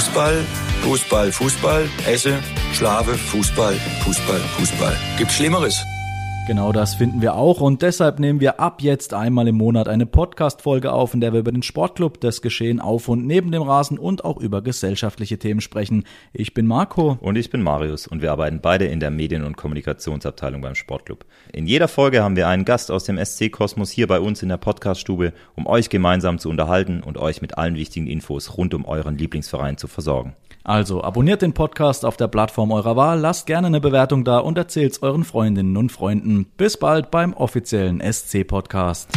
Fußball, Fußball, Fußball, Esse, Schlafe, Fußball, Fußball, Fußball. Gibt's Schlimmeres? Genau das finden wir auch und deshalb nehmen wir ab jetzt einmal im Monat eine Podcast-Folge auf, in der wir über den Sportclub, das Geschehen auf und neben dem Rasen und auch über gesellschaftliche Themen sprechen. Ich bin Marco. Und ich bin Marius und wir arbeiten beide in der Medien- und Kommunikationsabteilung beim Sportclub. In jeder Folge haben wir einen Gast aus dem SC-Kosmos hier bei uns in der Podcaststube, um euch gemeinsam zu unterhalten und euch mit allen wichtigen Infos rund um euren Lieblingsverein zu versorgen. Also abonniert den Podcast auf der Plattform eurer Wahl, lasst gerne eine Bewertung da und erzählt's euren Freundinnen und Freunden. Bis bald beim offiziellen SC-Podcast.